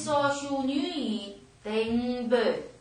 少修女登门。谢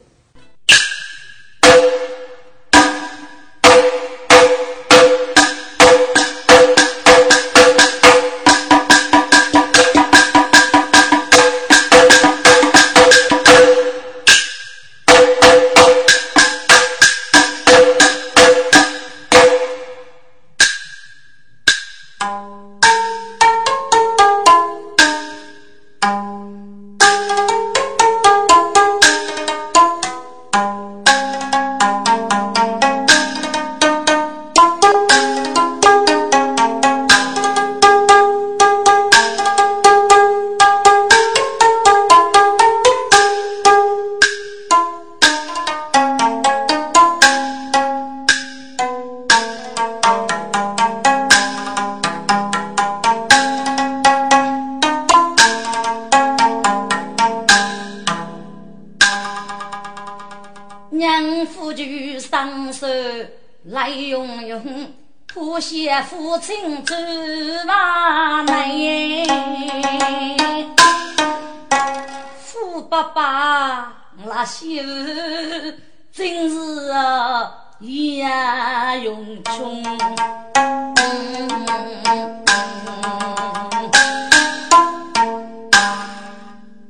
父亲走马内，富爸爸那些日真是眼用穷。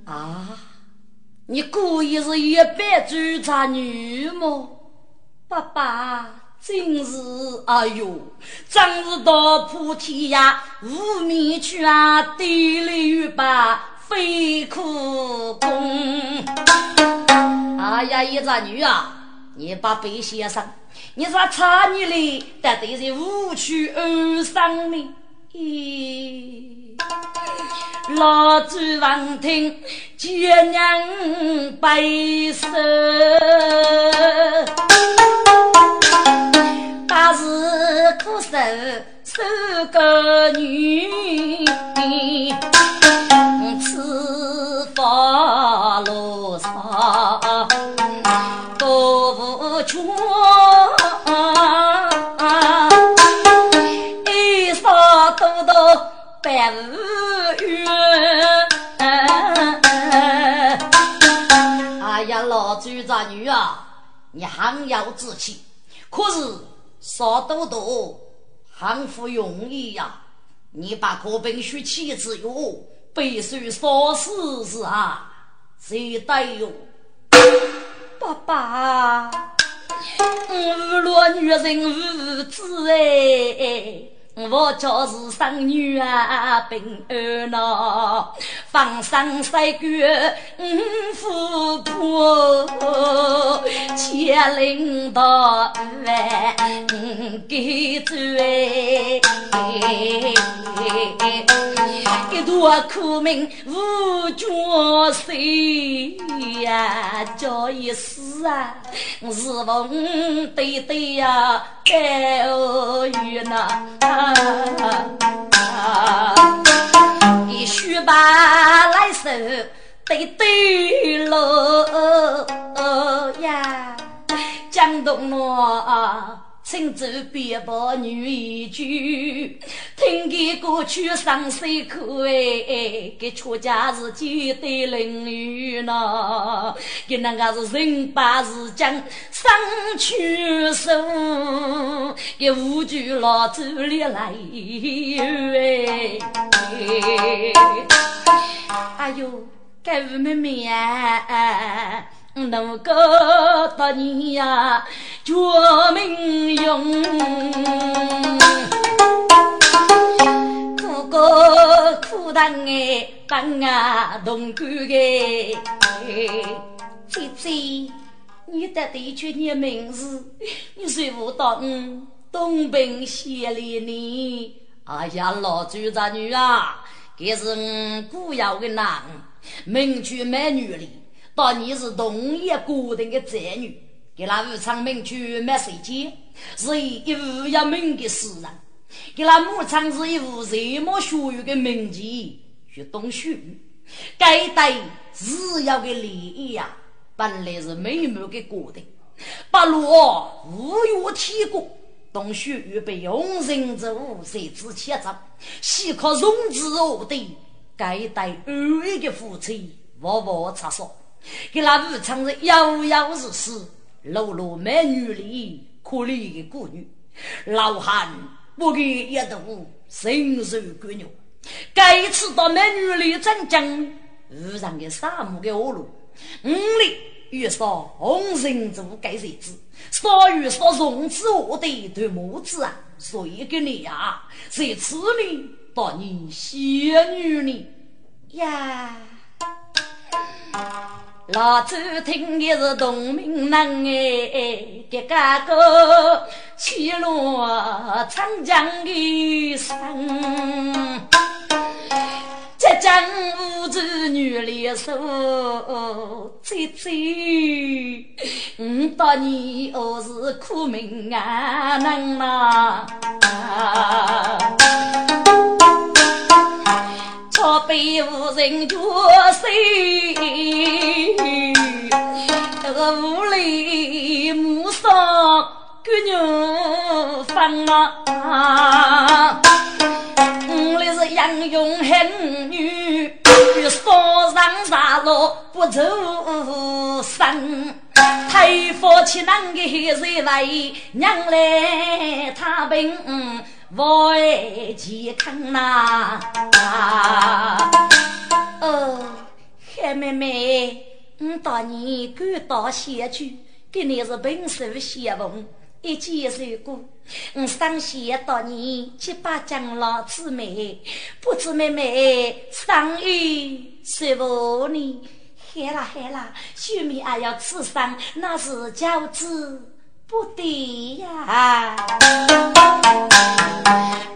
啊，你故意是一百追查女么，爸爸？真是哎呦，真是到普天涯无面去啊！地里有把飞苦功。哎呀，一个女啊，你把白先生，你说差你嘞，但对是无趣而伤呢。咦，老子王听爹娘白首。可受受个女，此法路上多无穷，一少多多百无冤。哎呀，老朱家女啊，你很有志气，可是。少多多，很不容易呀！你把可本书妻子哟，背书少事是啊，谁带哟？爸爸，无论女人无知哎。我就是生女啊，平安呐，放生三个五富婆，千零百万给做哎，一段苦命无绝谁呀，叫一世啊，是逢对对呀，白鹅鱼呐。一须把来手对对喽呀，江东啊。请走别把女一句，听见歌曲上手口哎，给出家是几对邻居呢？给那个是人把事讲上去手，给无惧老走里来哎，哎呦，该吴妹妹呀！能够得你呀，绝命用，苦过苦当哎，当啊同甘哎。姐姐，你的对句你名字，你说不到嗯，东平县里呢。哎呀，老朱家女啊，这是我古窑的男，名句美女里。当你是同一家庭的子女，给那武昌名去买水晶，是一无一名的诗人；给那牧场是一无热门学院的名籍，学懂书。该代日要的利益呀，本来是美满的家庭，不落无有体过，懂书又被用人之物谁之切责，岂可容之我的？该代二位的夫妻。窝窝插说，给那武昌人遥遥日死，落落美女里可怜的孤女，老汉不给一度深受骨肉。该次到美女里镇江，遇上个沙漠的恶路，五里遇上红绳子该谁知？少遇上虫子我的对母子啊，所以给你呀，谁吃你当你仙女呢？呀！老祖听的是洞明人哎，这个个七罗长江的声，浙江五子女联手，最最，我当你我是苦命啊人呐。朝北无人绝手，这个屋里母丧姑娘分啊！我来是杨勇狠女，上上杀戮不走生，太夫妻难个谁为娘来他病。我爱健康呐！哦，海妹妹，我当年赶到县去，给你是平手相逢，一见如故。我上县到你七八江老姊妹，不知妹妹上衣是否呢？嗨啦嗨啦，秀妹还要吃上，那是饺子。不对呀，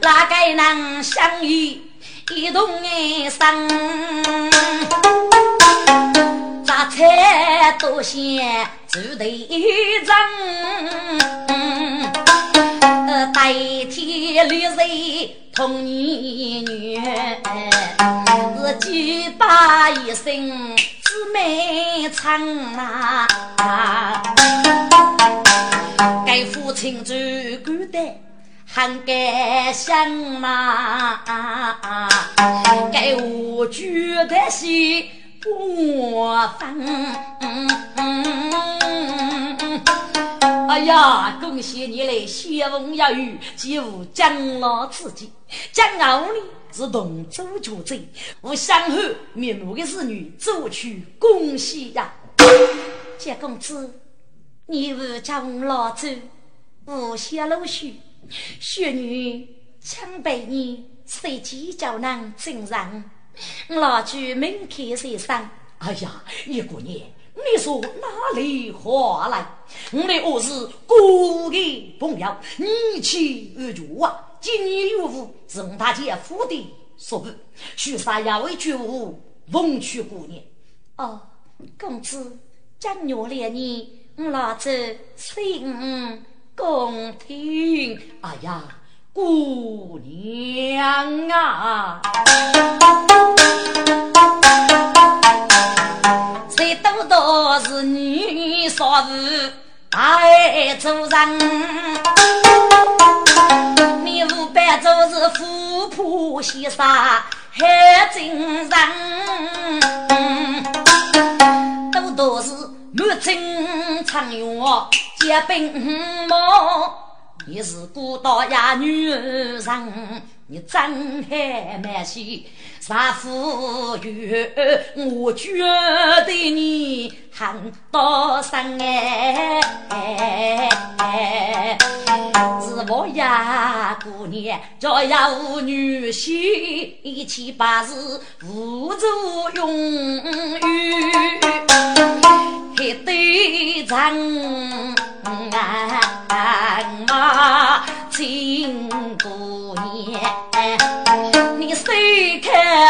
哪个能相遇？一同哀伤？杂菜多鲜，煮对蒸，代替绿水同年。女，是几把一生姊妹唱啊。该父亲做官的很感想嘛，该我觉得是不分。哎呀，恭喜你来仙风雅雨，几乎将老自己。将傲呢是同州主贼，我相后面目的侍女走去恭喜呀，谢公子。你无将老祖无下露须，雪女强被你随机叫人真人，老祖门开先生。哎呀，叶姑娘，你说哪里话来？我的我是故的朋友，你去而绝啊！今年有福是我大姐夫的所为，许啥也为觉悟，奉娶姑娘。哦，公子将我连你。我老子心共听，哎呀，姑娘啊，谁都都是女少妇爱做人，你五百做是富婆先生还真人，都都是。满城苍蝇，结冰毛，你是孤岛呀女人，你真还蛮些啥富裕？我觉得你很多生哎，是我呀姑娘，叫有女婿，一七八十无足用语。一对长马金姑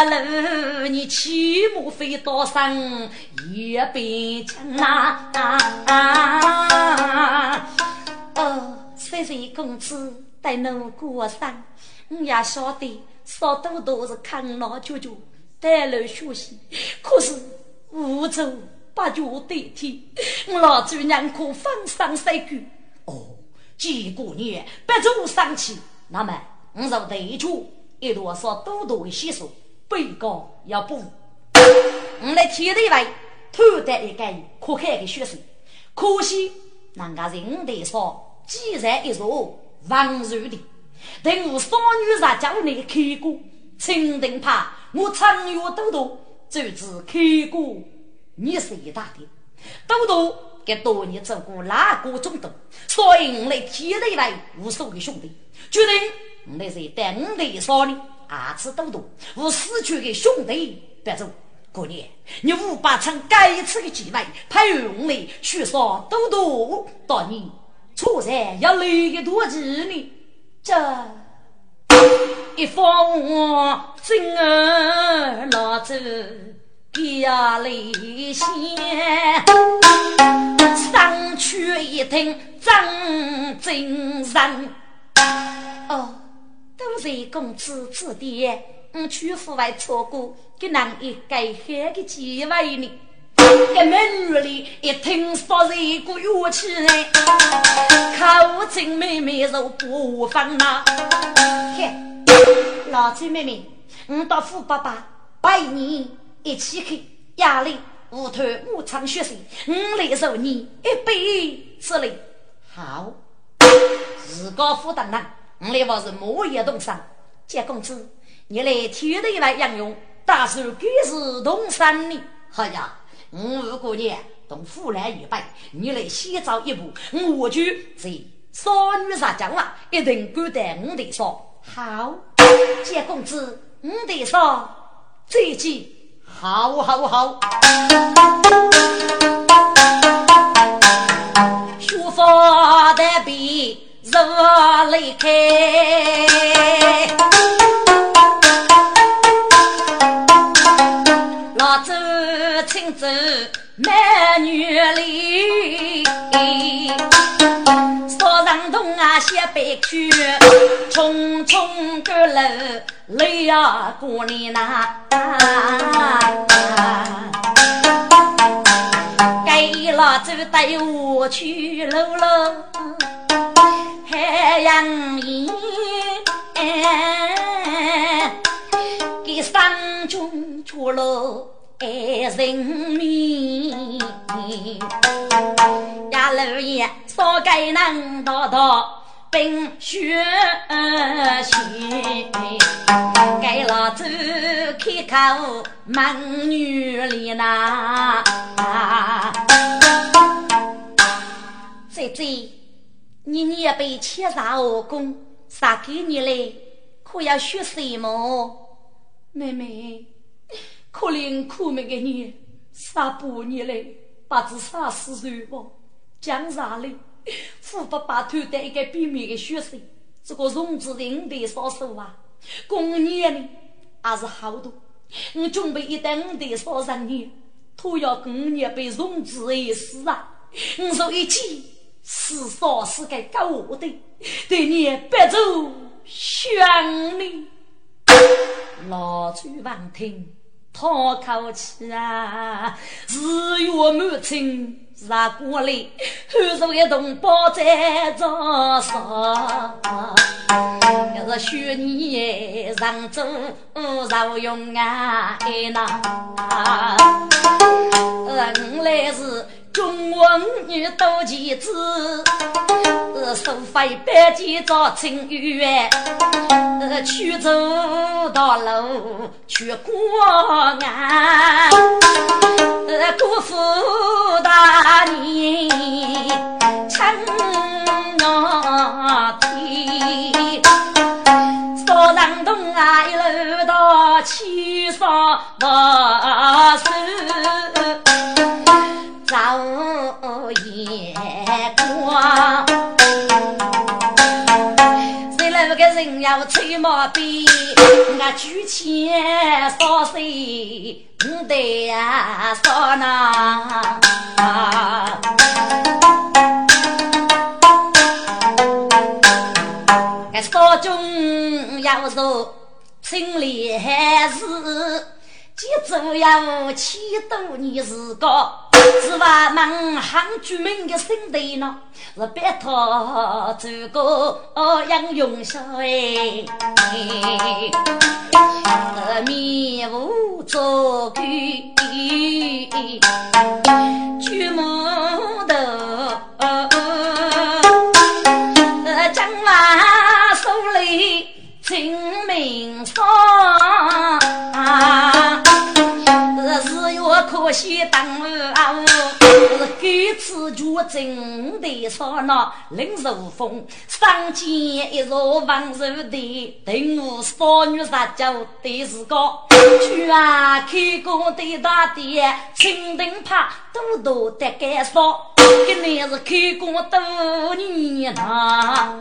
路？你骑马飞刀上一边枪啊！哦，岁岁公子在路过上，我也晓得少多都是看老舅舅带路学习，可是无助。把脚代替，我老祖娘可放上三句。哦，几姑娘不足生气，那么我就对出一多少多多的习俗，被告要补。我来天地外偷得一个可看的学生，可惜人家人得少，既然一座王如的，等我少女在家里开过，清定怕我长月都多，就知开过你是一大的，都多给多年走过哪个中度，所以我来天地外无数的兄弟，决定我来是等的少呢。阿次都多，我死去的兄弟别走。过年，你五百场该次的机会，派用来去杀都多，到你出山要累个多几年。这一方真儿老子压力先，上去一听张精神哦。都是公子子弟，我去户外错过，给人一个好的机会呢。这美女里一听说是一个乐器人，口琴妹妹如不放呐。嘿，老崔妹妹，我到富爸爸拜你一起去，压力屋头我唱学生，我来受你一辈子嘞。好，自个负担呐。我来我是木叶东山，见公子，你来天地来养用，大手给是东山呢。好呀，我过年同夫来一拜，你来先走一步，我就在少女杀将了，一定敢带我的说。好，见公子，我的说再见。好好好，学法的笔。热泪开，老周请走美女里，少上东啊西北去，匆匆赶路累呀过年呐，给老周带我去喽喽。太阳阴，给山中出了爱人命。呀，老爷少给能道道冰雪心，给老子开口问女里呐，姐姐。你你也被千杀恶功，杀给你嘞？可要学什么？妹妹，可怜苦命的你，杀不你嘞？把子杀死谁不？讲啥嘞？富爸爸偷得一个秘密的学生，这个荣子人得少手啊？过年呢还是好多。我准备一等得少三年，他要跟你被融资一死啊！我说一起。是少是该搞我的，对你白走想你。老朱王听，叹口气啊，日月满清杀过来，后头一同胞在招杀。要是许你上奏受用啊，哎那，我来是。中文女多奇子，收费百几找清远，曲走到路去过岸，辜负大年称我天，少人东啊一路到七上万寿。照眼光，谁来个人要吹毛笔？我举钱烧水，不得呀烧那。我烧中要做清理还是？记住要气度你自个，是话门汉居民的心头呢，是拜托这个杨永孝哎，面无作鬼。要可惜当儿是该次就真的说那林如风，上见一座王寿的，等我少女撒娇的时个，去啊开工的大爹，青灯怕多多的干烧，今年是开工多年呐，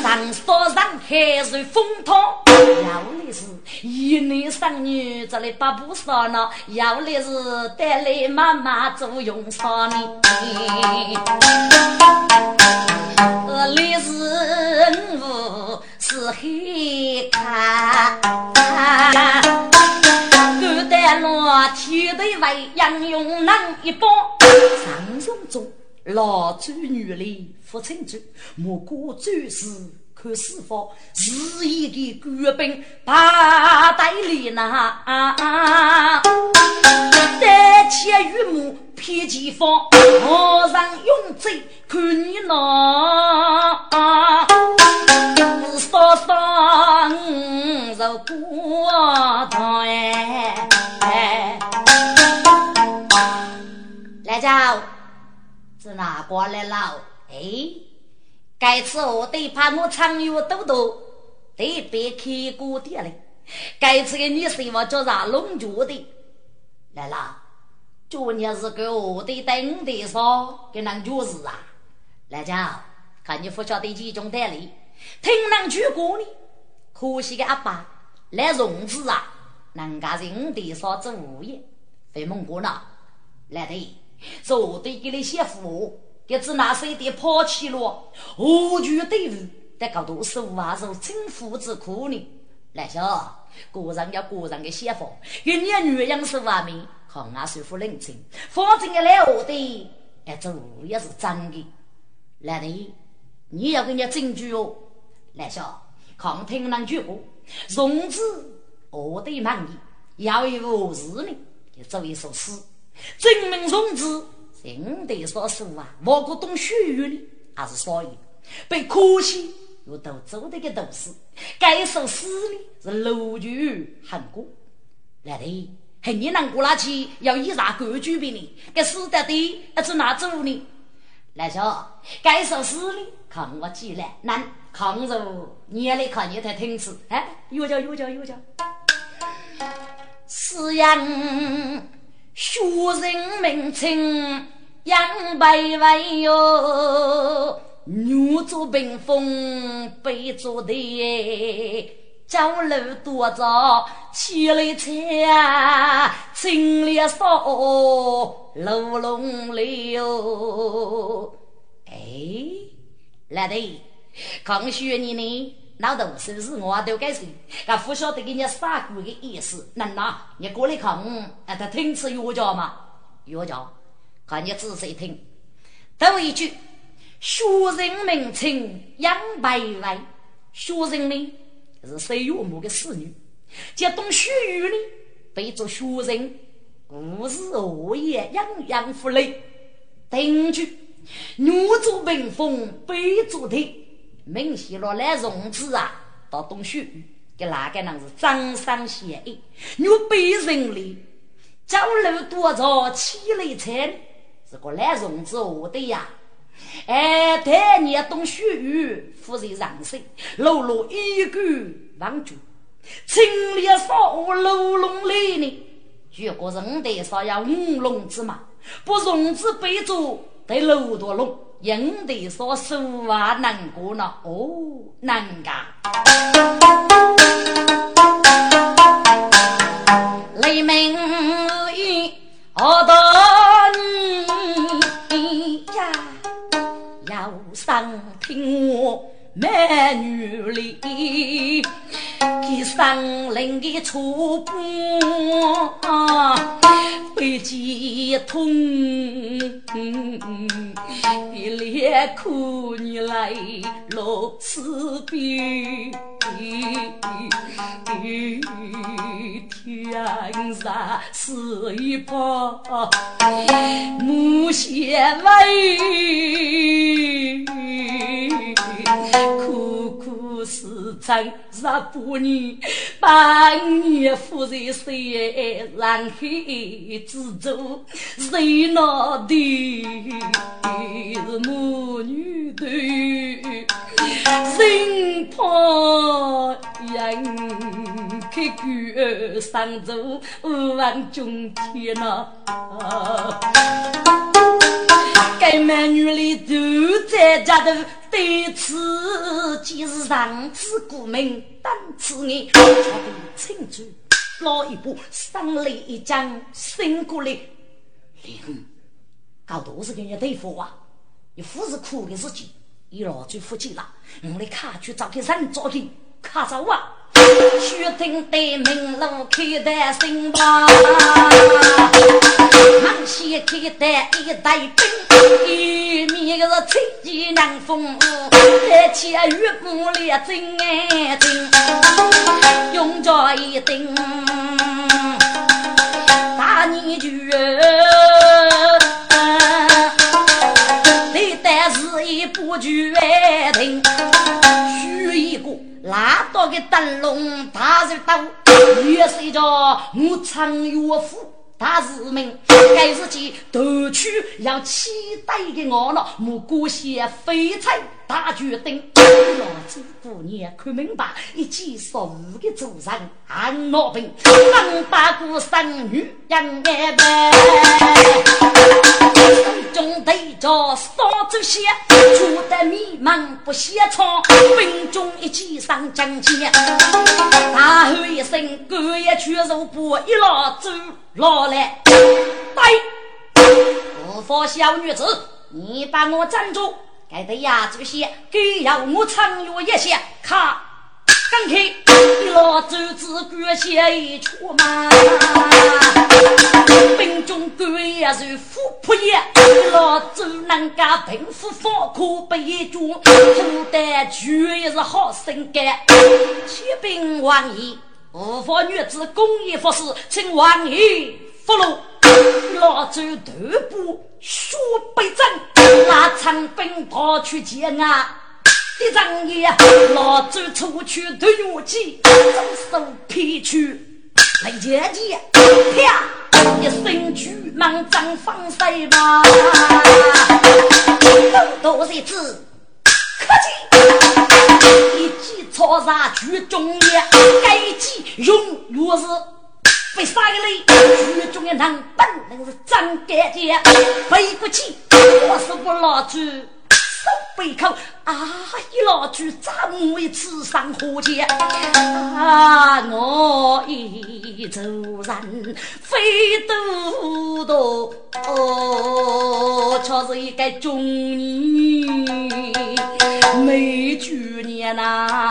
上山上海水风涛，要的是一男三女，这里八步少呢，要来是带来妈妈做用少呢。这里是五是黑卡，古代老天地为杨勇能一帮，上中中老祖女里父亲主，莫过最是看师傅，是一个官兵把带里那，单切玉木披前方，我上用嘴看你那，少少五十过堂哎，来家是哪过来了？哎。该次我得怕我长月多多，得别开锅店嘞。该次的女婿我叫啥龙角的来了，昨天是个我的等的说，跟人就是啊。来家看你不晓得几种道理，听人去过呢。可惜个阿爸来融资啊，人家人的说做物业，费蒙过呢。来的，做的给你写符。给子那谁的抛弃了，何惧对付？在高度是无啊，是政府之苦呢。来小，个人要个人的想法，跟你女人是完美，看俺师傅认清，反正个来我的，哎，这也是真的。来的，你要跟人家证据哦。来小，看听人句话，从此我的满意，要有事呢，就做一首诗，证明从此。真的说书啊，我过懂学语呢，还是所以被可惜又都走的个都是。该首诗呢是楼句很过，来的很你难过那去要以啥规矩比你？该死的的还是哪走呢？来说该首诗呢，看我记来难看着你来看你才听词，哎，有叫有叫有叫，是样学人名称。杨百万哟，女做屏风背做的，交楼多早起来菜，清里烧楼龙里哟。哎，来的，刚学你呢，老豆是不是我都该说？俺不晓得给你啥鬼的意思，能呐？你过来看，啊，他听次药教吗？药教。看你仔细听，头一句，学人名称杨白薇，学人呢是谁岳母的侍女，叫董雪玉呢被做学人，故事恶言洋洋负累。第句，女做屏风背做腿，明显落来融资啊，到董雪玉给哪个人是张三写意，女被人里，走路多少起来才。是个来融资我的呀！哎，太年懂血雨，夫人上身，露露一句望住，青莲少楼龙来呢。如果人得上要五龙之马，不融资备注得六多龙，人得说手啊难过呢。哦，难干。雷鸣雨，好多上听我美女里，给上林的初步，背脊痛，一脸苦你来落死边。天上是一把木线尾，苦苦思成十八年，半年夫人谁染黑之舟，谁拿的是母女的心怕人。开国上奏万众天呐，该美女里都在家头，对此即是上知故名，当此言，巧得清楚。老一步上来一将，伸过来，灵，搞多少个人对付啊？你夫是苦的事情，一老就服气了。我来看去找个人找去，看着我。须听得明路开得新房，忙先开得一袋冰，一面个是吹起凉风，再起玉木里真安静，用着一顶大泥鳅，你但是一不绝停，须一个。拉到个灯笼大日刀，越睡着我唱岳父大市民，该是去夺取要期待的我了，莫过些废柴。大决定，老子姑娘看明白，一记十五个主人俺老兵，能把个生女养爱呗。手中对着扫帚写，出得迷茫不写窗，兵中一骑上将前，大吼一声，隔夜去肉不一拉走老来，对，不服小女子，你把我站住。该得呀，这些给要我唱乐一些，看，刚开一老周子官写一出嘛，兵中官也是富仆也，老周能干贫富方可不一卷，负担绝是好心肝，启禀王爷，无法女子公益服饰，请王爷福禄。老周头部血被震，拿长兵跑去见啊！一张眼，老周出去对月计，左手劈去雷剑剑，啪一声巨蟒张方塞吧，多多日子，可见一骑超杀举中也，该计用若是。被杀一类，军中的人本领是真干净，背不起，我是不老猪，手背口啊！一老猪怎么一次上火箭？啊！我一走人飞嘟嘟，哦，却是一个中年美女年呐。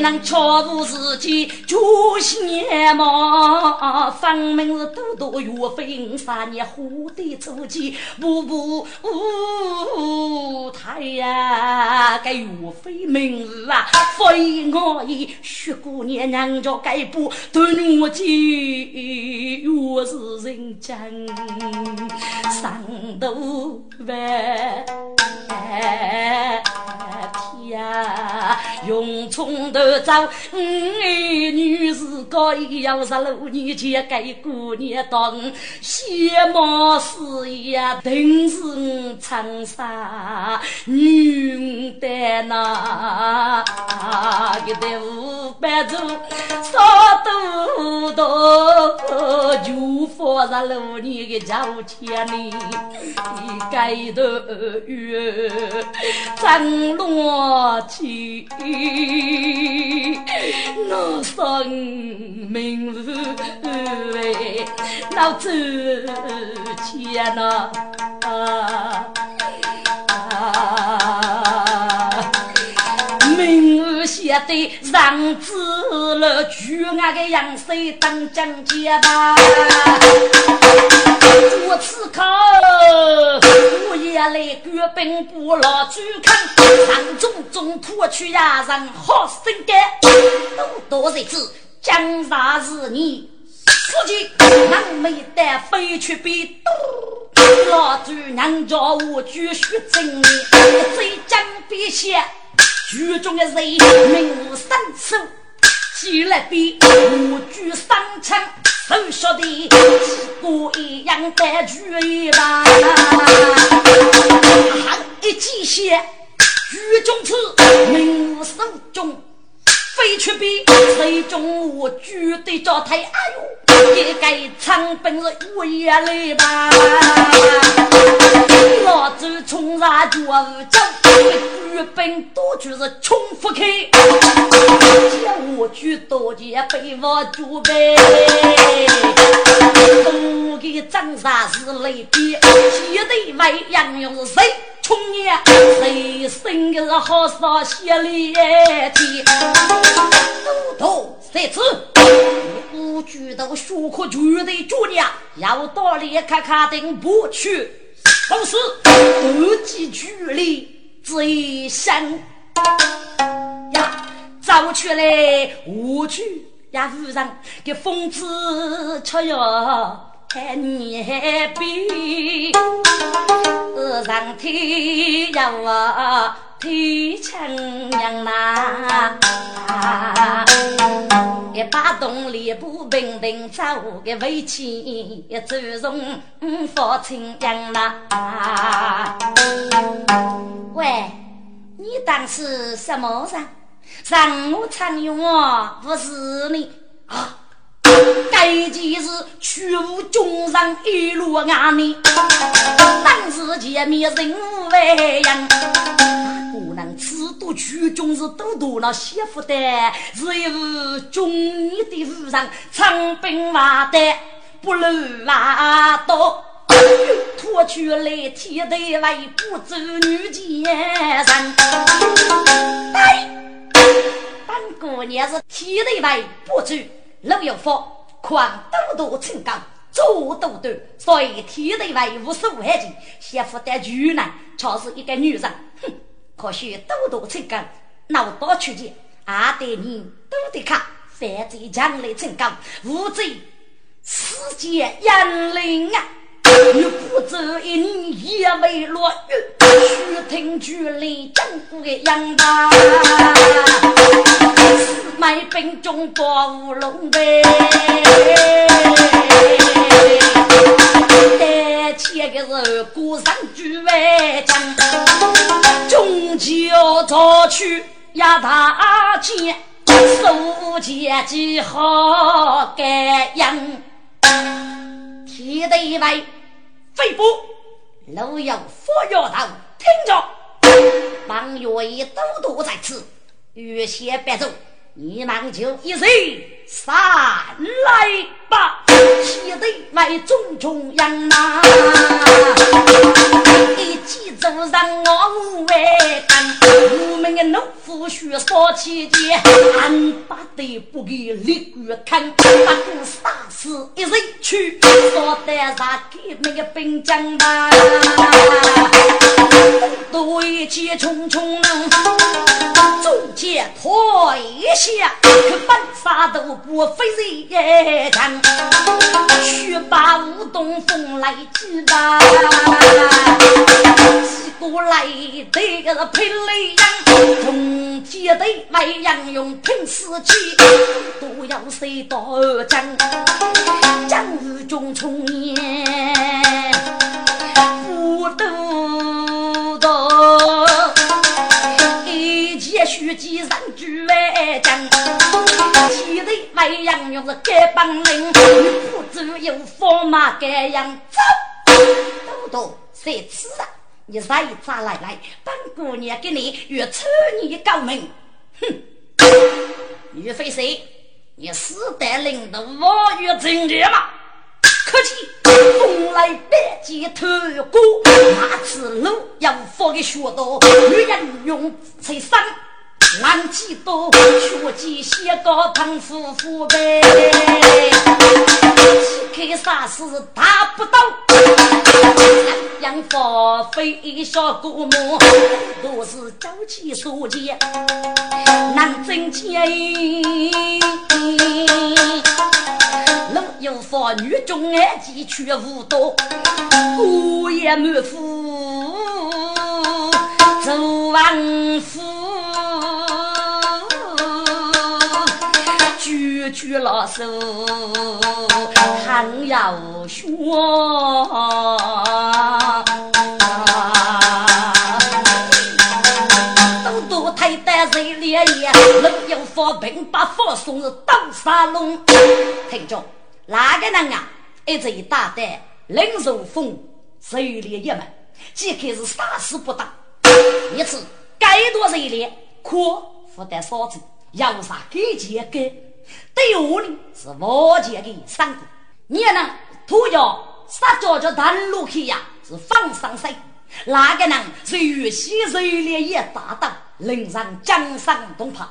能巧妇自己就先嘛，分明是多多岳飞五三年虎的出气，步步太呀！该岳飞明日啊，非我意，雪姑娘娘家该不对我计，越是人间上头万天，用葱头。走，五爱女士高一要十六年前给姑娘当羡慕事业，定是我长沙女的那一代五百株，少多多就放十六年的交钱里，盖头月张罗起。那生命是为老走前呐，明也得让子了举俺个杨水当将接吧。我此刻我也来官兵不老主看，上中中土去呀人好生干，多多日子江山是你。司机，俺没得飞去比多，老主娘叫我继续整理，最将笔写，剧中的人名三手，起来比我举三枪，手晓得过一样的剧吧，行一记写，剧中词名手中。飞去比谁中我举对着台，哎呦，一个长本是我也来吧。老子冲上脚无脚，举本多就是冲不开。叫我举多件被我举呗。东给长沙是雷比，西对外杨勇是谁？冲呀！谁生个好少血里天？都都谁子？五举头胸口举的主娘，要到里看看定不去，都是不计距离最深呀！走去嘞，无惧呀！路上给疯子吃药。看你比，上天要我天强娘呐，一把动力不平等，走个围棋走从佛清娘呐。喂，你当是什么人？让我参与我，不是你啊。该件事全无中上一路安宁，当时见面人无外样，不能此度曲中是都多了媳妇的，是有中年的夫人长兵马的不如瓦多，脱去来天的外不走女奸人，哎，本姑娘是天的外不走。路有福，狂多多成高，做多多，所以天地为无所畏惧。媳妇的巨难，却是一个女人。哼，可惜多多成高，脑大出钱，阿得你多得卡，犯罪将来成高，无罪世界严灵啊！你不走一年也没落雨，须听距离江湖的样吧。买兵中多乌龙呗，得钱个是过上举外将，终究早去压大钱，收钱几好盖样，天地外飞步，路有佛药头，听着，王月已都躲在此，预先别走。你忙就一人上来吧，气得外中中央呐，一起走上我屋外看，我们的农夫需少起钱，俺把对不给立官看，把个杀死一人去，说得上给那个兵将吧，都一起匆匆中间拖一下，可本杀都不费人强，去把吴东风来击吧，几个来这个配雷阳，中间的外阳用拼死去，都要谁到江，江雨中冲年，不都到。也许几人举为将，气得外洋用是该帮领，不走有驸马该样走。豆豆，谁吃啊？你谁咋来来？本姑娘给你越抽你高明。哼，岳飞谁？你死得领导我越正直吗？客气，风来百劫透过，那次路要放给学道，女人用才生。俺几多学几些个唐夫妇呗，去看啥事达不到，养花费小姑母，都是朝气所见，难挣钱。老有妇女中爱鸡却无多，姑爷满腹做王夫。举举老手，还要学。都都太单谁烈焰，能有佛兵把佛送入刀沙龙。听着，哪个人啊？一直大胆，领受风，谁烈一门，即刻是杀死不当。一次该多谁烈，可负担少子，要杀给钱给。对我呢是王杰的三姑，你呢土窑杀脚叫单路去呀，是放上水。那个人是玉溪热烈也大道，人上江山东派。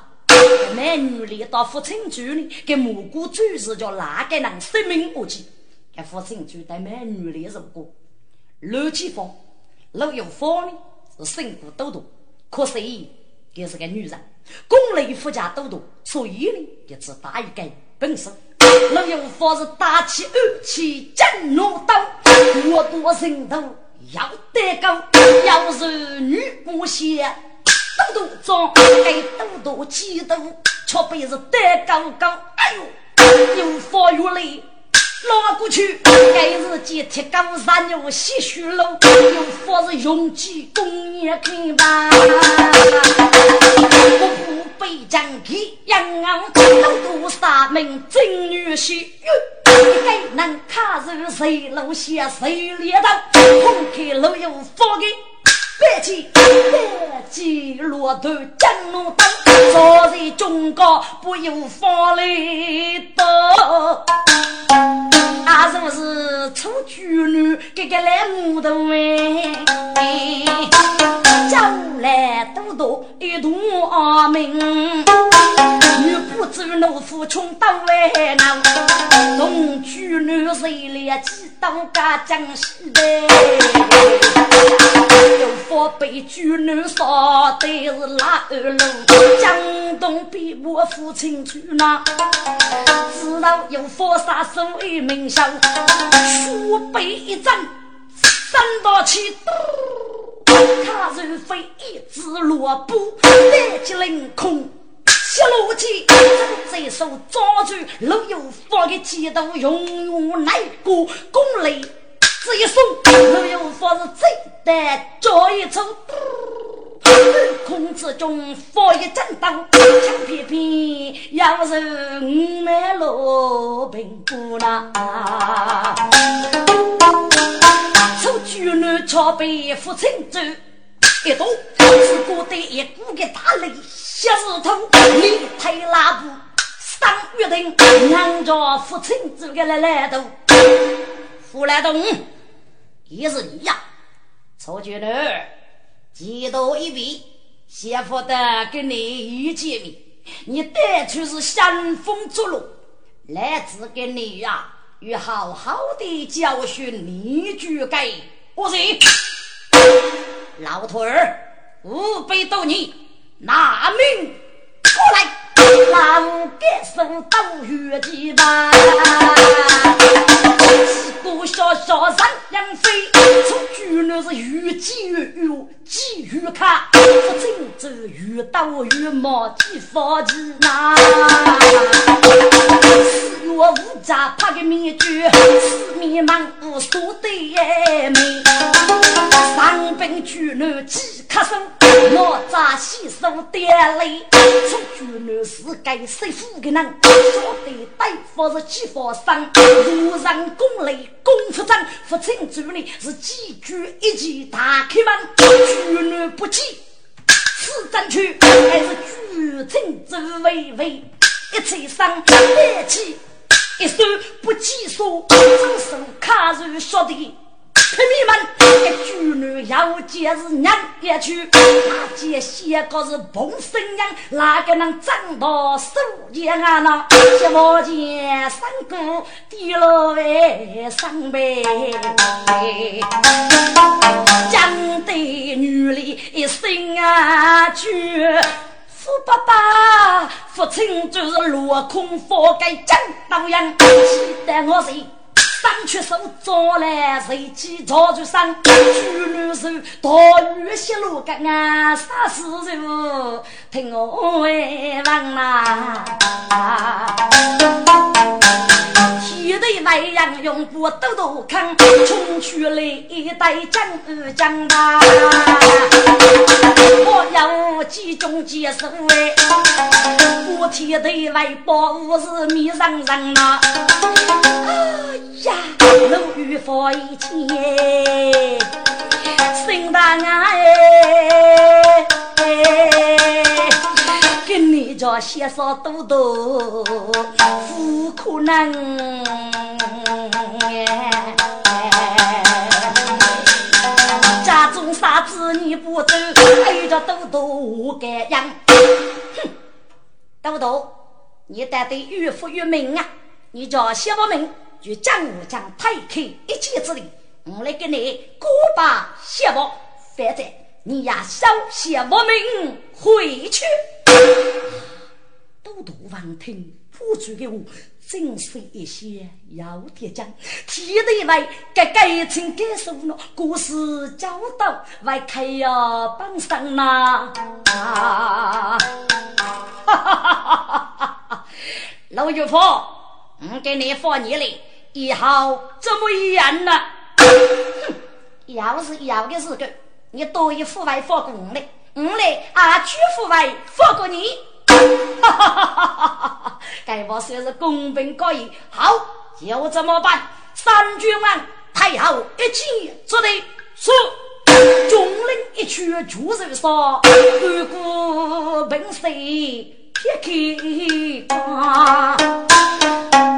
美女里到父亲局里，给蘑菇主是叫那个人生命无忌。给父亲局带美女里如果陆启芳，陆有芳呢是身骨抖抖，可是也是个女人。功力富家都多，所以呢，也只打一个本事。陆有法是打起二气震怒刀，我多心头要得高。要是女不贤，都多装，给都多激动，却被是得高高。哎呦，有法有力。拉过去，该日接铁高山有些许路，有法是用计攻也看吧。我不被将皮养昂，都多杀名真女婿。该能卡住谁路下谁列道，红开路有法的。白起，白起，骆驼金龙灯，早在中国不有法律的。啊，是是丑举女给个来木头哎？叫来多多一同阿明，女不知奴夫穷到外闹，同举女谁来几刀家江西的？有佛被举女杀的是哪二路？江东比我父亲去哪？知道有佛杀手一名。书背一阵，三刀起，他如飞一只罗布，来击凌空，七罗剑，这手抓住陆有法的剑刀，永远来过功力，这一送，陆有法是最得这一出。空之中，佛一震动，枪片片，要是五脉罗平不那。出巨男桥北父亲走，一动是过得一股个大雷，小石头你推拉布，上约定，让着父亲走个来来都，胡来东，也是你呀，出巨男。几多一笔，谢福的跟你一见面，你带出是相逢之路，来自跟你呀，要好好的教训你句给我谁？老头儿，五百多年，拿命过来。老该生都越级吧，几个小小人养飞，出去那是越急越有，急越看，不正走越刀越冒地发急呐。四月五家拍个面具，四面忙无数的美，上兵去男几咳嗽，哪吒洗手点泪，出去男是。该师傅的人，说的大夫是几佛生，路上功力功夫长，父亲主呢是几句一记大开门，举女不起，此战去还是举亲走微微，一起上一气一手不计数，左手卡住说的。村民们，一举女要接是娘一去，那接先个是彭生娘，哪个能挣到手钱啊？那一毛钱三个，低落为三百。江对女里一声啊句。富爸爸，父亲就是落空，佛盖江道阳，期待我谁？上去手抓来，谁去朝着上？举女手，大雨泄露个啊，啥事情？听我问呐。天地外阳用不兜兜看，冲出来一代将二将大。我要集中接手哎，我天地来保护是迷人人呐。哎呀！路遇佛一千，心大哎，跟你家先生多多，不可能。家中啥子你不走，还叫多多我敢养。哼，多多，你带的越富越明啊！你叫谢我明。就将我将推开一切之力，我来给你过把谢幕。反正你也，少谢我命回去。都督王听，不住给我真是一些要点讲。提得来，该该请该说了，故事教导外开呀，帮上呐。哈哈哈哈哈！老岳父，我给你放你了。以后怎么样呢？要是要的是个，你多一副外放过我嘞，我嘞啊，举副外放过你。哈哈哈哈哈哈！该我算是公平高义，好，就这么办。三军王太后一起做的是，众人一曲就人说，哥哥本色撇开光。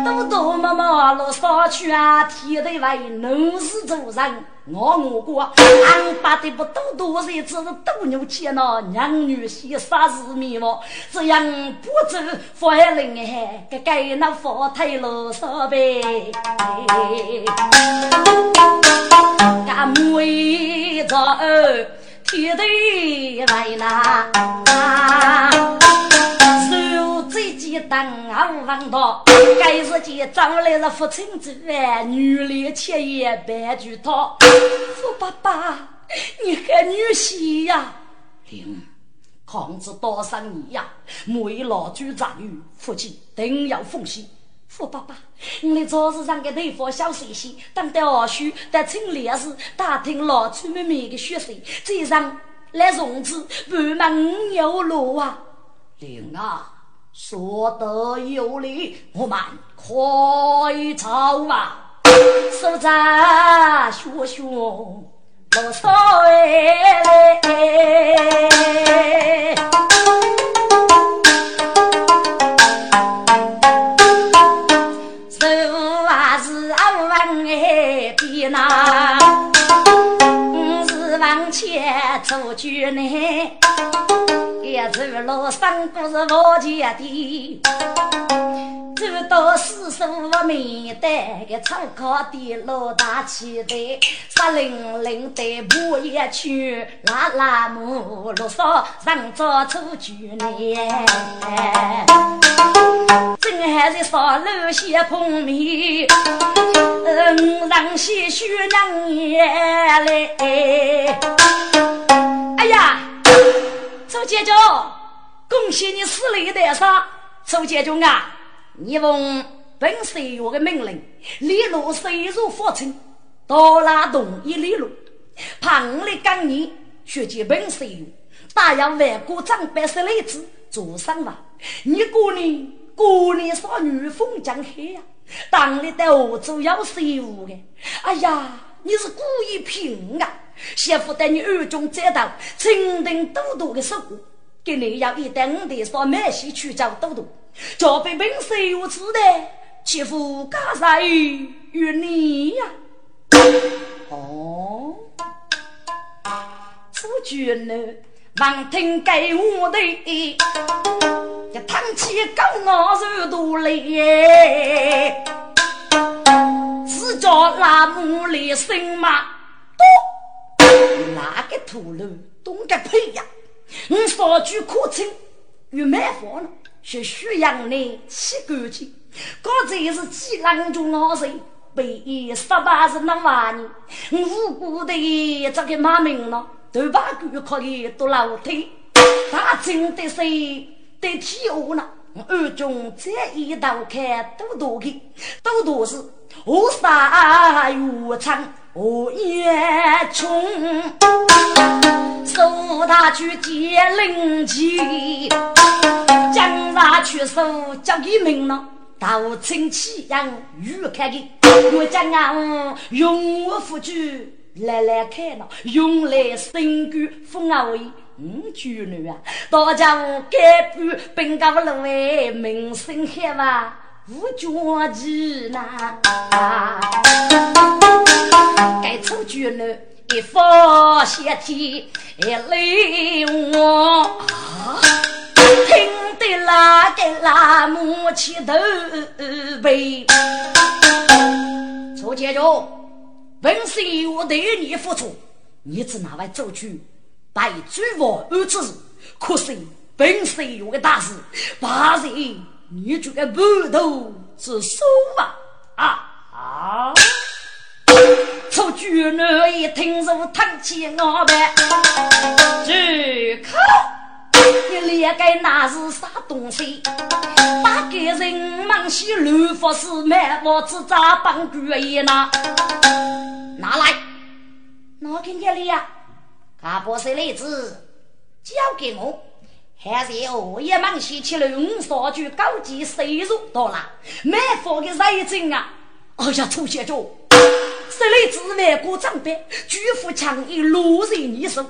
多多妈妈落山去啊，天地为农事做人，我我过，俺爸的不多多日子都牛气了，娘女婿啥子面目？这样不走反灵哎，该该那佛台落山呗。俺为着天地为难。最近当二房道，该日间找来了父亲之案，女里妾也白举他。富爸爸，你和女婿呀？灵，抗子多少年呀？每老主战于父亲定要奉献。富爸爸，你早日让个对方小水洗，等到二叔在村里时打听老村妹妹的血水，再上来融资，不满五牛路啊！灵啊！说得有理，我们快走啊！手在学学老少哎，手还是二万哎，比那五十万钱做绝呢。一走路三步是我家的，走到四十五米的个仓库的老大气的，杀零零的不一去，拉拉木路上上早出去呢，正还在上路些碰面，嗯，让些血娘也来，哎呀！周建中，恭喜你死了一代杀！周建中啊，你奉本岁月的命令，立路深入佛城，到拉动一里路，怕我的干你学习本岁月，大洋万古长百十来子做上吧。你过年过年少女风江海呀，当你在欧洲要税务的，哎呀，你是故意骗啊！媳妇带你二中再到清定都督的手，给你要一袋五的烧麦西去找都督，叫被本谁无知的，媳妇干啥与你呀？哦，夫君呢，望听给我的，一叹气高我手多累，只叫那木里生马多，哪个土路懂个屁呀？我少句可称与买房了，是需养呢，洗干净。刚才是几郎中老人被十八是那玩意，无辜的这个马明了，都把狗可以都老腿，他真的是得体恶了。二中这一道看多多的，多多是何杀越长何也穷，送他去接灵旗，将他去收交给民了。道清气扬，欲开的，我将啊用我夫君来来看了，用来身居封啊位，五居女啊，大家我改不本高路哎，名声响哇，无绝技呐，该出居女一发仙天一泪我。听得那个那母亲头悲，楚姐主，本是我对你付出，你只拿来走去拜主王儿子，可是本是有个大事，怕是你这个不头之手啊啊啊！楚举女一听说叹气我呗，只口。你连个那是啥东西？打给人忙些乱发事，满屋子咋帮主意呢？拿来，拿给你呀！他不是例子，交给我。还是我也忙些去了，五少句高级收入到了，满房的财政啊！哎呀，出现着，十里之外过账单，巨富强一落在你手。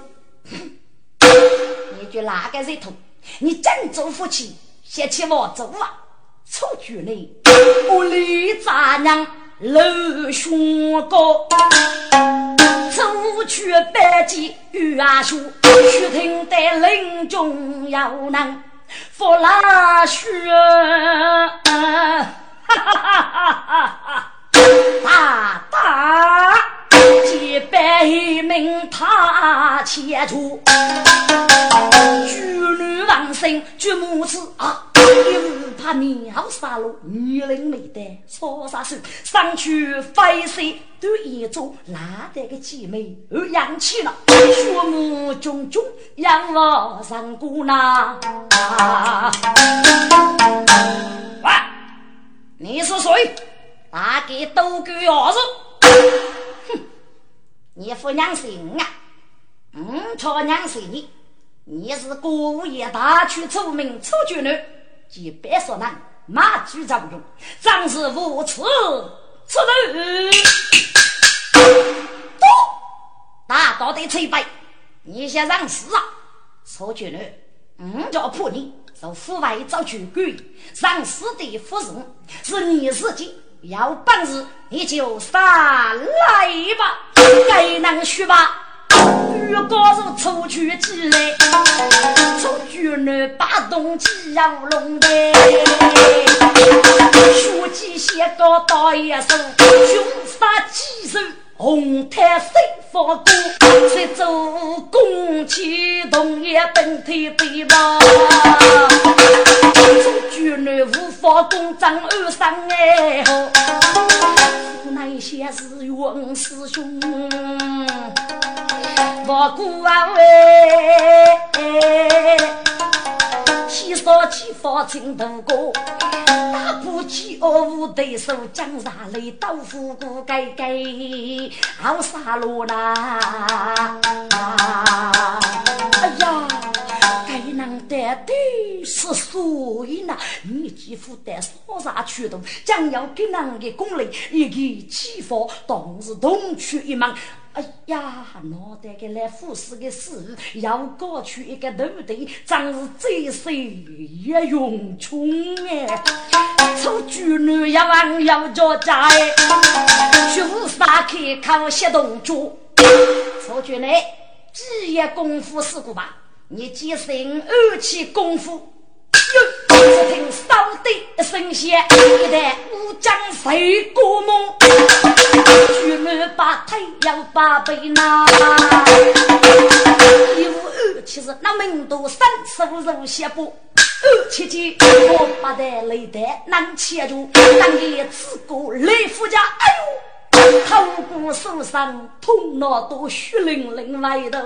你就哪个人头？你真做夫妻，先去我做啊！出去呢，我李杂娘露胸高，出去百计与阿叔，须听得林中有能扶拉雪，哈哈哈哈哈！大大。几百名他牵出，巨女王生举母子啊，又怕鸟杀戮，女人没得说啥手，上去飞身都一做，哪得个姐妹又扬起了，血目炯炯，仰望上姑娘。喂，你是谁？大概都给儿哼。你父娘是你啊？嗯，错娘是你。你是国务院大区出名出军人，即别说难，马举不用，张是无耻出头。都大道的吹白，你先让死啊！出军人，嗯，叫破你，从府外找去管，让事的夫人是你自己。有本事你就上来吧，该能说吧。如果是出去起来，出去呢把东西要弄的，书记写个大一声，穷杀鸡手。红毯谁发过？谁做公启动也本体背包。做举女无法公正二生哎吼，那些是冤师兄，我孤啊喂。七少七发青头哥，打不起二五对手，江山里豆腐骨盖盖，好杀戮呐！哎呀，该能得的是谁呢？你几乎得说啥驱动，将要给人的功力一个启发，当时同去一忙。哎呀，脑袋个来护士的事，要搞出一个团队，真是最是也用穷哎！丑举女一往要着家，学武杀开靠些动作。丑举女，几夜功夫试过吧？你几身二气功夫？哟，只听扫地一，代武将谁过梦？举女把腿要把背拿。一无二七是那门都三十五如些不？二七间我八代雷带难牵住，当夜自古雷夫家，哎呦，头骨受伤，痛脑都血淋淋外头，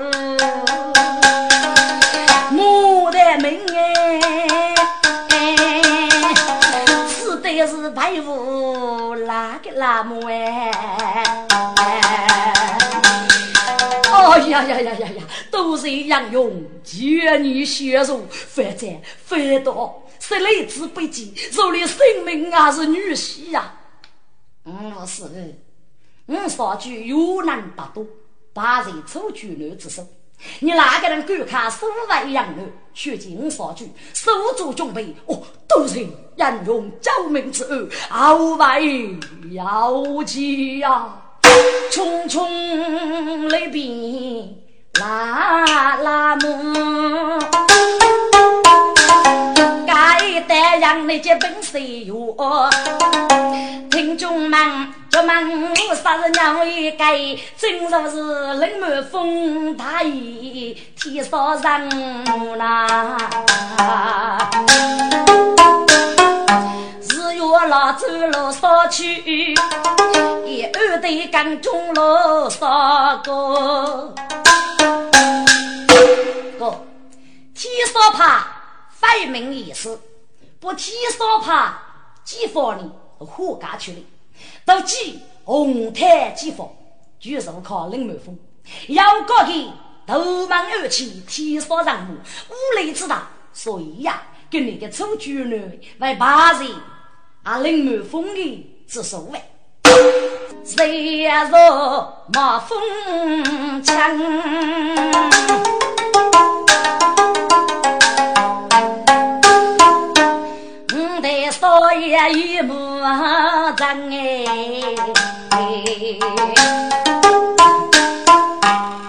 牡丹门哎，白雾哪个那么哎？哎呀呀呀呀呀！都是杨勇，见你血肉，反战反倒，是来自北京，受了生命还是女婿呀？嗯，是的，我少句有难不多，把人出巨男之手。你哪个人敢看数万杨勇？血尽少句，手足准备哦，都是杨勇救命之恩，好为要紧呀！匆匆来边拉拉木，该得让你这本事哟。听众们，就问我啥子鸟一该，正说是冷风大雨，天上人呐。我老走路少去，一二队刚中路少个。哥，天少怕非命意思，不天少怕几方呢？火家去了，到几红毯几方，就是靠林满峰，要搞的头忙而起，天少人物，无雷之大，所以呀，跟你的丑居呢为把人。啊，林满风的之所谓，谁若冒风枪，一目睁哎，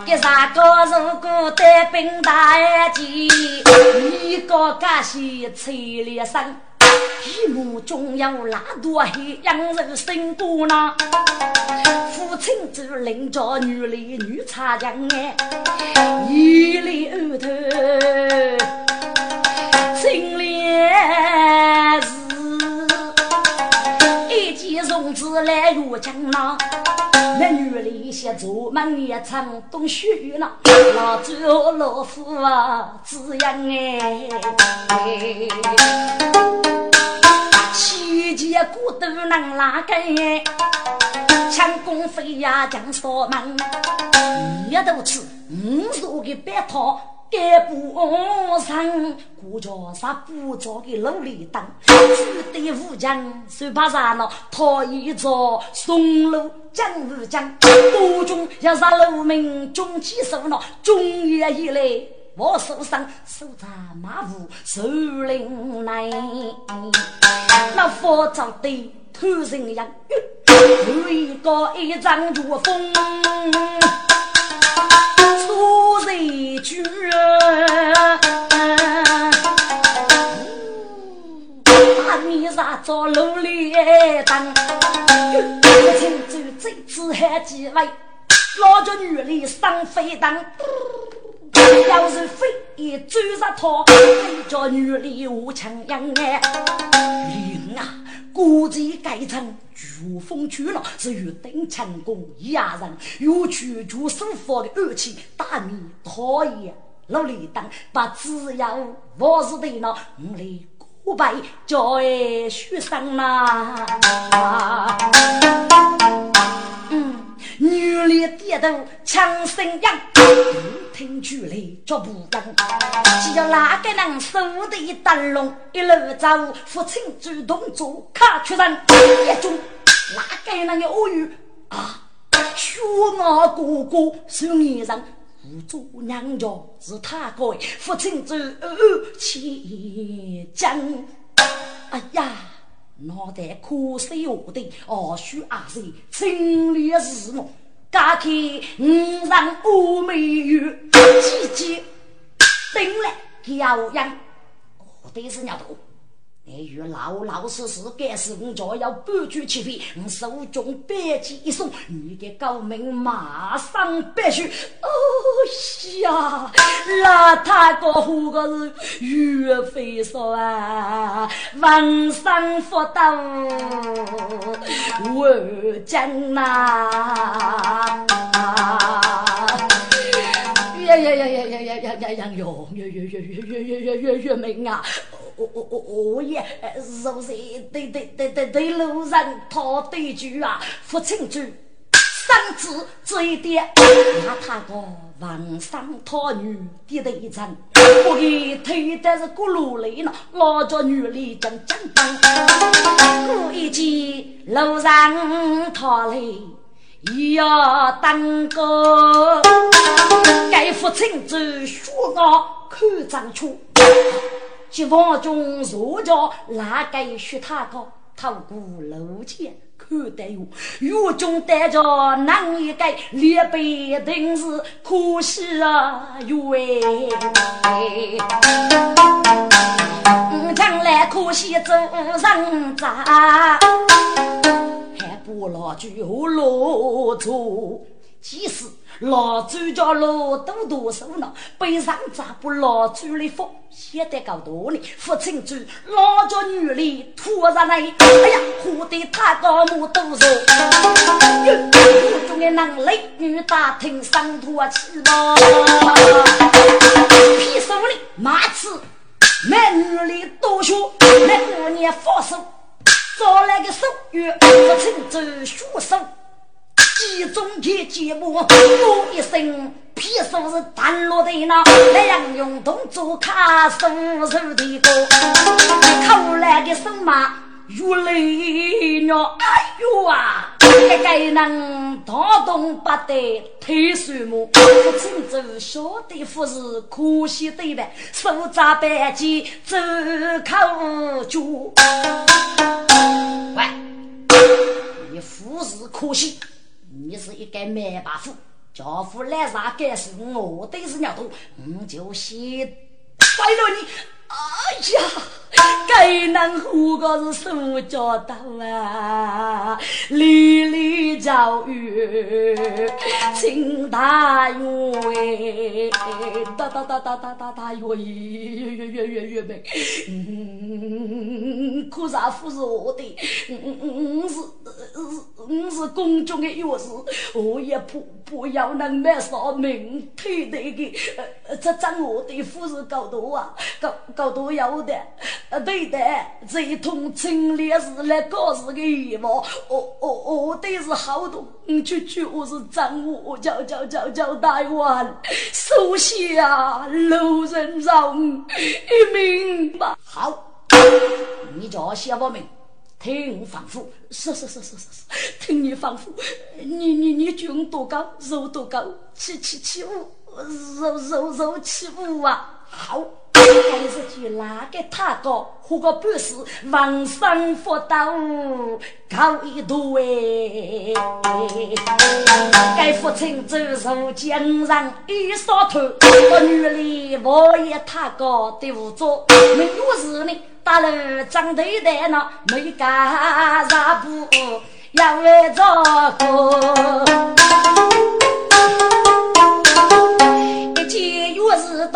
给啥个如果带兵大吉，一个干些催烈声。一目中有那多黑洋人生过呢？父亲就领着女里女插将哎，一里二头心里是一见荣子来入江呐。那女里些做门也唱东学了，老周老夫啊，滋养哎。七节鼓都能拉根，强弓飞呀将扫门，一肚子五十个白套，该不上，顾家啥不着的努力当，只得武将手把啥呢？他一着松露江武将，多中要杀农民中起手呢，中夜以来。我手上手扎马虎，手领来，那佛照的头人样，有一个一张如风，你啥做努力当，不清楚这次还几位，老着女里上飞当。要是非也追杀他，非叫女里无情养哎。灵啊，估计该成珠峰去了，是玉等强攻压人，有去就手法的恶气，大米讨厌努力当，把只要我是对了，我来拜叫哎学生呐。嗯女里低头强声扬，听出来脚步扬。只要哪个能手的一灯笼，一路走，父亲主动做卡出人一中，哪个能有语啊？学我哥哥手艺上，不做娘家是他个父亲主起将。哎呀！脑袋可惜我的二叔阿岁清烈日暮，家开五上乌梅雨，姐姐等来调养，我的是鸟头。你与老老实实干事，我就要半句起飞。我手中白旗一送，你的高明马上必须。哦呀，那他个胡个是岳飞说啊，万山福道万江呐。呀呀呀呀呀呀呀呀呀哟！越越越越越越越越越明啊！我我我我也是是对对对对对路人讨对句啊！父亲句，三子这一点，那他个王上讨女的对阵，我给推的是咕噜里呢，老着女里真真当，故一见路上讨来。要当个该父亲走学高看长处，吉房中坐着哪个学他高？透过楼前看得哟，院中带着男一个列辈定是可惜啊哟哎！将来可惜走人渣。还不老酒落座，即使老朱家老多多手呢，背上咋不老朱的福，写得够多呢？父亲酒老着女里突然来，哎呀，喝得他高木多少？中的男雷女大厅上托起吧，皮手里马刺，男女里多学，那五年放手。找来个手语，父亲走学手，集中去节目，我一声，皮手是弹落的那，那样用动作卡手手的歌，口来个手嘛，如雷鸟，哎呦啊！该该能大动不得，推水木，父亲走小的夫是可惜对吧？手扎白剑走口脚。喂，你夫是可惜，你是一个卖把夫，樵夫来啥干事，我都是鸟头，我就先甩了你。哎呀！该能活个是什么叫得啊？离离遭遇，请大愿，哒哒哒哒哒哒哒，哟意嗯嗯。嗯，可是不是我的，嗯嗯是是嗯是宫中的钥匙，我也不不要能买上名推的，这张我的夫人高多啊，高高多要的。呃，对的，这一通清烈士来告诉个义务，我我我都是好多，嗯，句句我是掌握，叫叫叫叫大王，首下路人让一命吧。好，你叫谢我们听吩咐，是是是是是是，听你吩咐，你你你军多高，肉多高，七七七五，肉肉肉七五啊，好。还是去哪个他高，活个半世，往生福道高一度哎！该父亲走入江上一扫头，我女里我也他高的无助，没有事呢，打了张头的那没干啥不要为着过。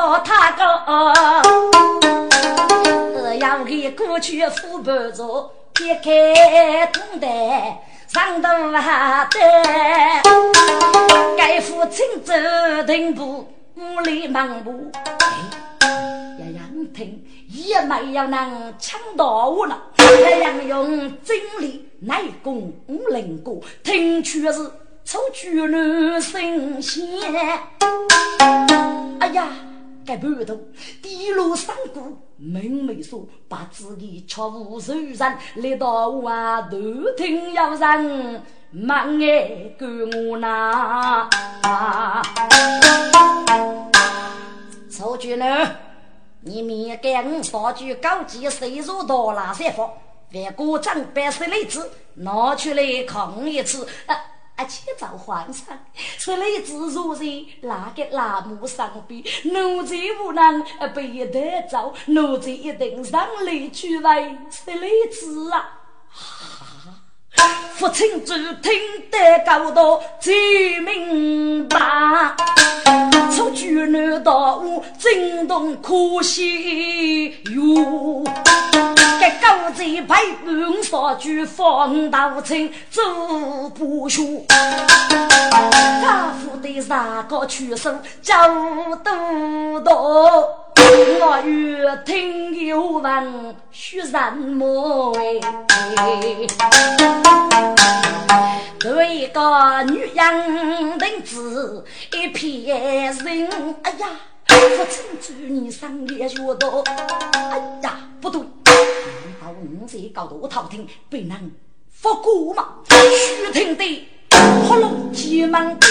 到他高，要给过去扶不住，撇开铜袋上头啊的，该父亲走停步，屋里忙不。要杨听也没有能抢到我了，这样用精力来攻灵过，听去是。出巨人神仙，哎呀，个半途，低落山谷，门没锁，把自己吃无愁人，来到外头听有人忙眼管我拿。曹局老，你面给我曹局高级收入到哪些方？别过账，白收利息，拿出来看一次。啊！且找皇上，十粒子如在那个栏目上边，奴才无能被得着，奴才一定上来去为十粒子啊！父亲只听得高道最明白，出巨难道我惊动可惜哟。该狗子陪伴佛举方道清走不休，家父的三个去手叫都多。我越听有闻，须什么哎？对一个女人的子一片人，哎呀，父亲祝你上也学到，哎呀，不对，难道我在搞多头听，被人发过吗？须听的，呼隆急忙的，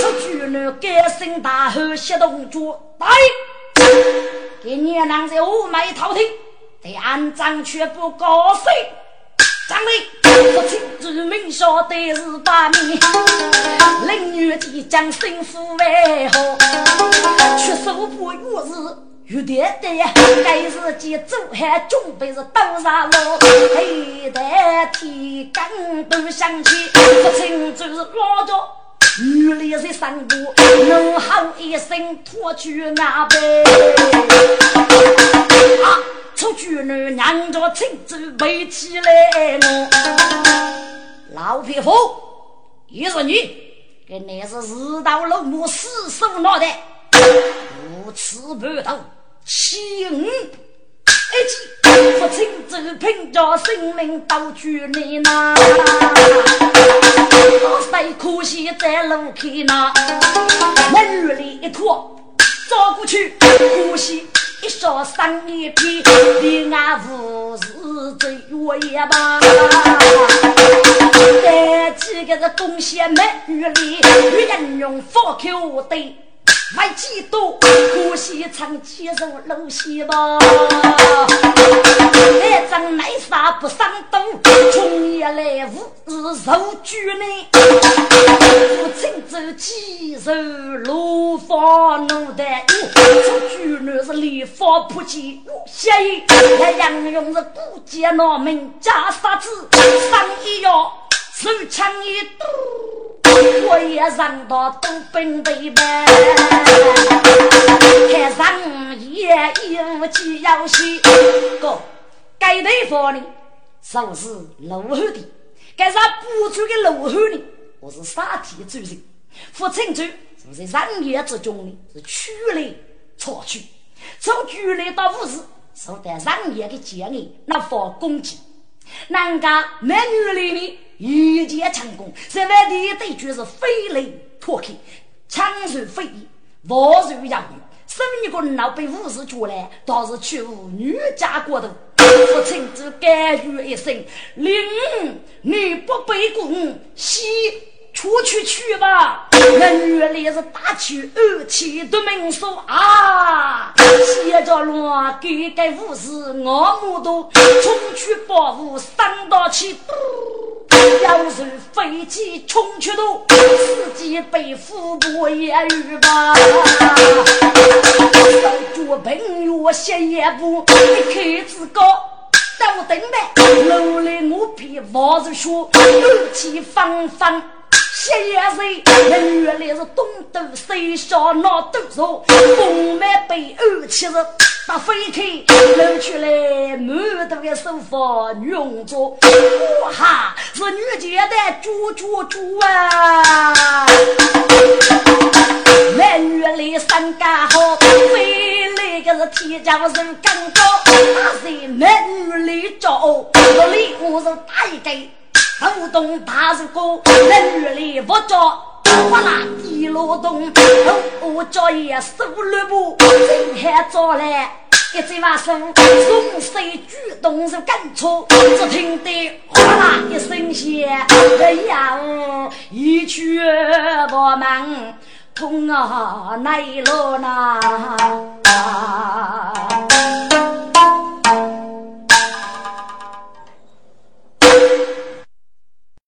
出巨男改姓大汉，协同脚来。给你郎在五眉头听，对安葬却不高兴。张磊，父亲之名晓得是把命，领女的将心腹为好，却手不月日遇爹爹，该日见走还准备是刀上路，黑带天干都想起，父亲就是老着。女里在三步，怒吼一声，脱去阿背。啊！出去女娘着亲自背起来我。老匹夫，也是你，跟你是日到龙母死守脑袋，无耻不头，欺吾。一记父亲只凭着性命到去你那，老谁可惜在路口那，门里一拖走过去，可惜一烧伤一片，平安无事走远也罢。在几个是贡献美女里，女人用佛口对。还几多？可惜长期入楼西吧。来张来杀不上刀，从夜来无日受拘呢。父亲走几手罗房奴的，出居呢是立法不及，下一来杨勇是古剑闹门家杀子，上一药手枪一堵。我也上到都本背呗，台上也有几要戏。哥，该地方呢，说是落后的；该啥不出的落后呢，我是杀体主人。父亲主是在人业之中呢，是取来错取，从举来到武士，受得人业的建议，那方攻击。南家美女里面。御剑成功，在外地对决是飞雷脱开，枪如飞翼，火如洋雨。生一个老被武士捉来，倒是去无女家过头。父亲只甘愿一生，令你不背公，西。出去去吧！那女的是大气二气都明说啊！接着乱给给武士我目睹，冲去保护三道气，要是飞机冲去都自己被腹部也遇吧！手脚平越斜一步，一开子高，到等待，楼来我比王子说，二气方方。七月岁，那原来是东都西小闹都熟，风满被二七日打飞开，露出来满头的手发女红妆，哇哈，是女杰的猪猪猪啊！那原来身家好，飞来个是天将人更高，那是那女来找，这里我是大一个。舞动大如鼓，抡圆里佛脚，哗啦地落动。我我叫一声“五吕布”，一喊招来一嘴巴声。双手举，动手干出，只听得哗啦一声响，人呀，一去不返，痛啊，那一落呐！